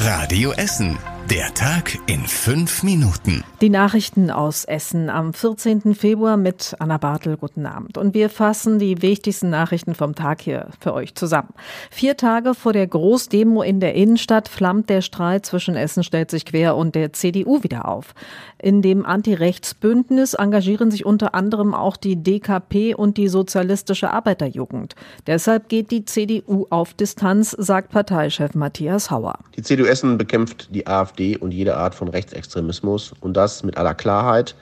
Radio Essen. Der Tag in fünf Minuten. Die Nachrichten aus Essen am 14. Februar mit Anna Bartel. Guten Abend. Und wir fassen die wichtigsten Nachrichten vom Tag hier für euch zusammen. Vier Tage vor der Großdemo in der Innenstadt flammt der Streit zwischen Essen stellt sich quer und der CDU wieder auf. In dem Anti-Rechts-Bündnis engagieren sich unter anderem auch die DKP und die Sozialistische Arbeiterjugend. Deshalb geht die CDU auf Distanz, sagt Parteichef Matthias Hauer. Die CDU Essen bekämpft die AfD AfD und jede Art von Rechtsextremismus und das mit aller Klarheit.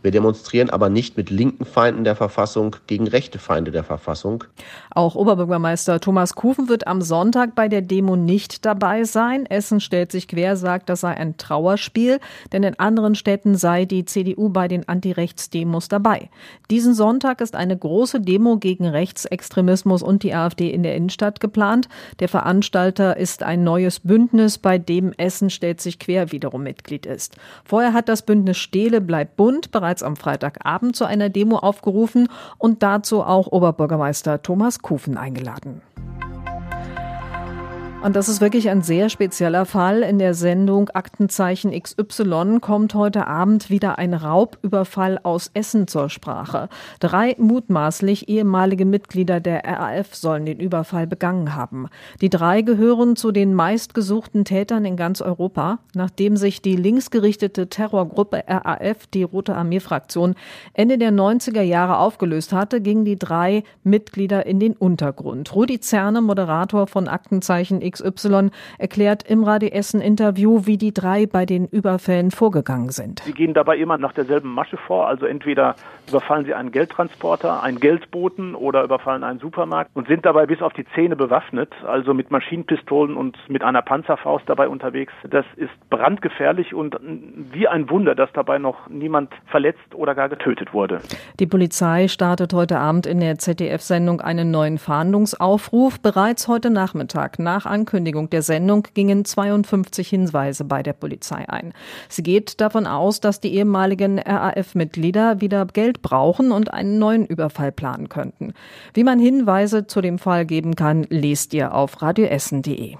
Wir demonstrieren aber nicht mit linken Feinden der Verfassung gegen rechte Feinde der Verfassung. Auch Oberbürgermeister Thomas Kufen wird am Sonntag bei der Demo nicht dabei sein. Essen stellt sich quer, sagt, das sei ein Trauerspiel, denn in anderen Städten sei die CDU bei den Antirechtsdemos dabei. Diesen Sonntag ist eine große Demo gegen Rechtsextremismus und die AfD in der Innenstadt geplant. Der Veranstalter ist ein neues Bündnis, bei dem Essen stellt sich quer wiederum Mitglied ist. Vorher hat das Bündnis Stehle bleibt bunt bereits bereits am Freitagabend zu einer Demo aufgerufen und dazu auch Oberbürgermeister Thomas Kufen eingeladen. Und das ist wirklich ein sehr spezieller Fall. In der Sendung Aktenzeichen XY kommt heute Abend wieder ein Raubüberfall aus Essen zur Sprache. Drei mutmaßlich ehemalige Mitglieder der RAF sollen den Überfall begangen haben. Die drei gehören zu den meistgesuchten Tätern in ganz Europa, nachdem sich die linksgerichtete Terrorgruppe RAF, die Rote Armee-Fraktion, Ende der 90er Jahre aufgelöst hatte, gingen die drei Mitglieder in den Untergrund. Rudi Zerne, Moderator von Aktenzeichen XY erklärt im Radio Essen Interview, wie die drei bei den Überfällen vorgegangen sind. Sie gehen dabei immer nach derselben Masche vor, also entweder überfallen sie einen Geldtransporter, einen Geldboten oder überfallen einen Supermarkt und sind dabei bis auf die Zähne bewaffnet, also mit Maschinenpistolen und mit einer Panzerfaust dabei unterwegs. Das ist brandgefährlich und wie ein Wunder, dass dabei noch niemand verletzt oder gar getötet wurde. Die Polizei startet heute Abend in der ZDF-Sendung einen neuen Fahndungsaufruf. Bereits heute Nachmittag nach Ankündigung der Sendung gingen 52 Hinweise bei der Polizei ein. Sie geht davon aus, dass die ehemaligen RAF-Mitglieder wieder Geld brauchen und einen neuen Überfall planen könnten. Wie man Hinweise zu dem Fall geben kann, lest ihr auf radioessen.de.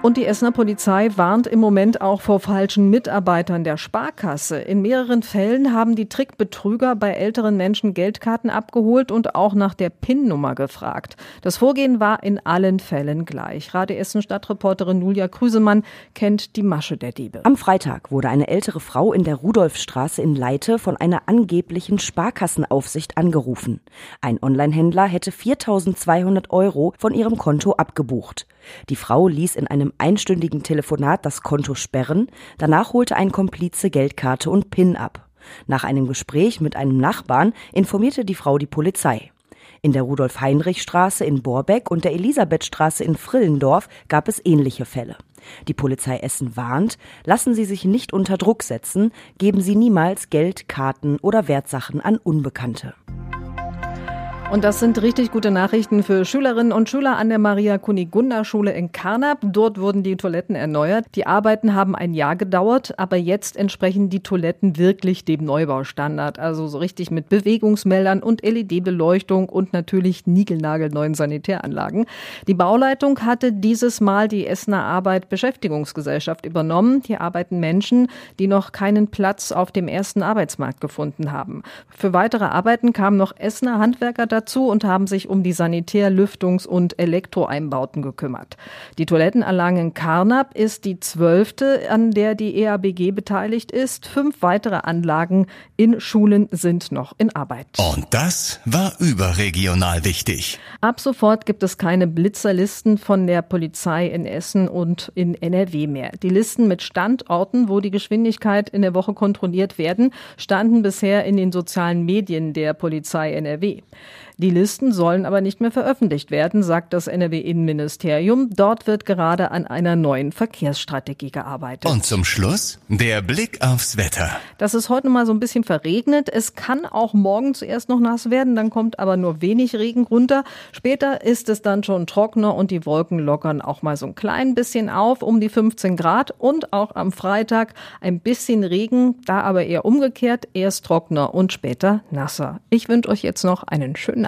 Und die Essener Polizei warnt im Moment auch vor falschen Mitarbeitern der Sparkasse. In mehreren Fällen haben die Trickbetrüger bei älteren Menschen Geldkarten abgeholt und auch nach der PIN-Nummer gefragt. Das Vorgehen war in allen Fällen gleich. Radio Essen Stadtreporterin Julia Krüsemann kennt die Masche der Diebe. Am Freitag wurde eine ältere Frau in der Rudolfstraße in Leite von einer angeblichen Sparkassenaufsicht angerufen. Ein Onlinehändler hätte 4200 Euro von ihrem Konto abgebucht. Die Frau ließ in einem einstündigen Telefonat das Konto sperren, danach holte ein Komplize Geldkarte und PIN ab. Nach einem Gespräch mit einem Nachbarn informierte die Frau die Polizei. In der Rudolf-Heinrich-Straße in Borbeck und der Elisabethstraße in Frillendorf gab es ähnliche Fälle. Die Polizei Essen warnt, lassen Sie sich nicht unter Druck setzen, geben Sie niemals Geld, Karten oder Wertsachen an Unbekannte. Und das sind richtig gute Nachrichten für Schülerinnen und Schüler an der Maria Kunigunda Schule in Karnap. Dort wurden die Toiletten erneuert. Die Arbeiten haben ein Jahr gedauert, aber jetzt entsprechen die Toiletten wirklich dem Neubaustandard. Also so richtig mit Bewegungsmeldern und LED-Beleuchtung und natürlich niegelnagelneuen Sanitäranlagen. Die Bauleitung hatte dieses Mal die Essener Arbeit Beschäftigungsgesellschaft übernommen. Hier arbeiten Menschen, die noch keinen Platz auf dem ersten Arbeitsmarkt gefunden haben. Für weitere Arbeiten kamen noch Essener Handwerker dazu und haben sich um die Sanitär-, Lüftungs- und Elektroeinbauten gekümmert. Die Toilettenanlage in Karnap ist die zwölfte, an der die EABG beteiligt ist. Fünf weitere Anlagen in Schulen sind noch in Arbeit. Und das war überregional wichtig. Ab sofort gibt es keine Blitzerlisten von der Polizei in Essen und in NRW mehr. Die Listen mit Standorten, wo die Geschwindigkeit in der Woche kontrolliert werden, standen bisher in den sozialen Medien der Polizei NRW. Die Listen sollen aber nicht mehr veröffentlicht werden, sagt das NRW-Innenministerium. Dort wird gerade an einer neuen Verkehrsstrategie gearbeitet. Und zum Schluss der Blick aufs Wetter. Das ist heute mal so ein bisschen verregnet. Es kann auch morgen zuerst noch nass werden, dann kommt aber nur wenig Regen runter. Später ist es dann schon trockener und die Wolken lockern auch mal so ein klein bisschen auf, um die 15 Grad und auch am Freitag ein bisschen Regen, da aber eher umgekehrt, erst trockener und später nasser. Ich wünsche euch jetzt noch einen schönen